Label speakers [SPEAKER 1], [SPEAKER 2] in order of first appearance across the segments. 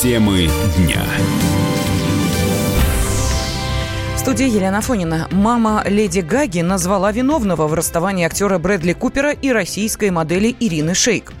[SPEAKER 1] Темы дня.
[SPEAKER 2] В студии Елена Фонина. Мама Леди Гаги назвала виновного в расставании актера Брэдли Купера и российской модели Ирины Шейк.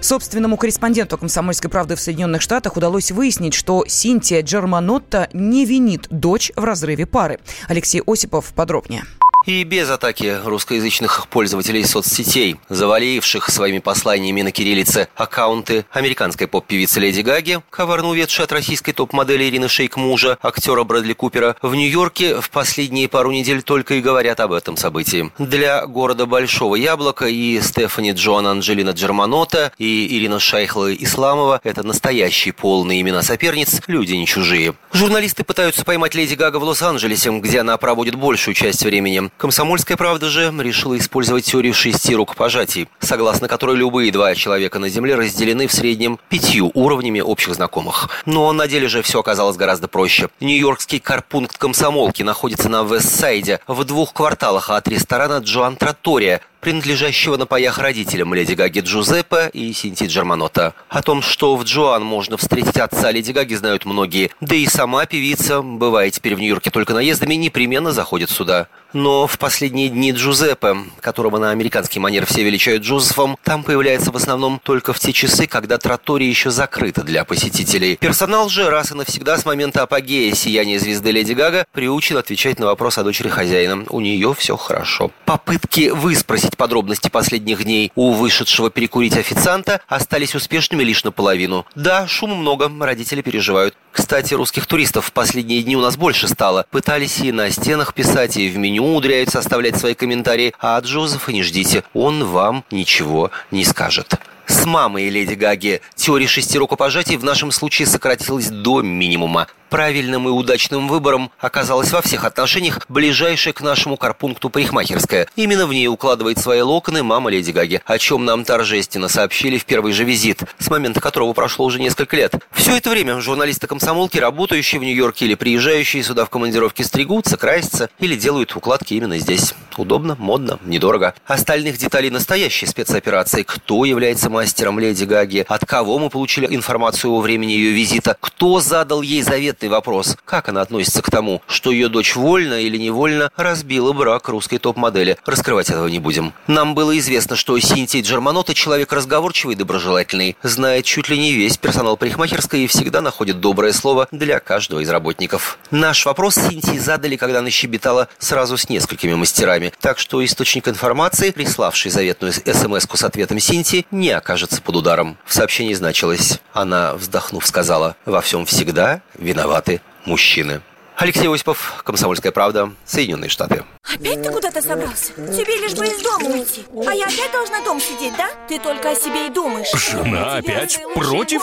[SPEAKER 2] Собственному корреспонденту «Комсомольской правды» в Соединенных Штатах удалось выяснить, что Синтия Джерманотта не винит дочь в разрыве пары. Алексей Осипов подробнее.
[SPEAKER 3] И без атаки русскоязычных пользователей соцсетей, заваливших своими посланиями на кириллице аккаунты американской поп-певицы Леди Гаги, коварно уведшей от российской топ-модели Ирины Шейк мужа, актера Брэдли Купера, в Нью-Йорке в последние пару недель только и говорят об этом событии. Для города Большого Яблока и Стефани Джоан Анджелина Джерманота и Ирина Шайхла Исламова – это настоящие полные имена соперниц, люди не чужие. Журналисты пытаются поймать Леди Гага в Лос-Анджелесе, где она проводит большую часть времени. Комсомольская правда же решила использовать теорию шести рукопожатий, согласно которой любые два человека на Земле разделены в среднем пятью уровнями общих знакомых. Но на деле же все оказалось гораздо проще. Нью-Йоркский карпункт комсомолки находится на Вестсайде, в двух кварталах от ресторана Джоан Тратория, принадлежащего на паях родителям Леди Гаги Джузеппе и Синти Джерманота. О том, что в Джоан можно встретить отца Леди Гаги, знают многие. Да и сама певица, бывая теперь в Нью-Йорке только наездами, непременно заходит сюда. Но в последние дни Джузеппе, которого на американский манер все величают Джозефом, там появляется в основном только в те часы, когда тротория еще закрыта для посетителей. Персонал же раз и навсегда с момента апогея сияния звезды Леди Гага приучен отвечать на вопрос о дочери хозяина. У нее все хорошо. Попытки выспросить подробности последних дней у вышедшего перекурить официанта остались успешными лишь наполовину. Да, шума много, родители переживают. Кстати, русских туристов в последние дни у нас больше стало. Пытались и на стенах писать, и в меню умудряются оставлять свои комментарии. А от Джозефа не ждите, он вам ничего не скажет. С мамой Леди Гаги теория шести рукопожатий в нашем случае сократилась до минимума. Правильным и удачным выбором оказалась во всех отношениях ближайшая к нашему карпункту парикмахерская. Именно в ней укладывает свои локоны мама Леди Гаги, о чем нам торжественно сообщили в первый же визит, с момента которого прошло уже несколько лет. Все это время журналисты комсомолки, работающие в Нью-Йорке или приезжающие сюда в командировки, стригутся, красятся или делают укладки именно здесь. Удобно, модно, недорого. Остальных деталей настоящей спецоперации, кто является мастером Леди Гаги, от кого мы получили информацию о времени ее визита, кто задал ей заветный вопрос, как она относится к тому, что ее дочь вольно или невольно разбила брак русской топ-модели. Раскрывать этого не будем. Нам было известно, что Синтия Джерманота человек разговорчивый и доброжелательный, знает чуть ли не весь персонал парикмахерской и всегда находит доброе слово для каждого из работников. Наш вопрос Синтии задали, когда она щебетала сразу с несколькими мастерами, так что источник информации, приславший заветную смс с ответом Синтии, не окажется под ударом. В сообщении значилось, она, вздохнув, сказала, «Во всем всегда виноваты мужчины». Алексей Осипов, «Комсомольская правда», Соединенные Штаты.
[SPEAKER 4] Опять ты куда-то собрался? Тебе лишь бы из дома уйти А я опять должна дом сидеть, да? Ты только о себе и думаешь
[SPEAKER 5] Жена опять против?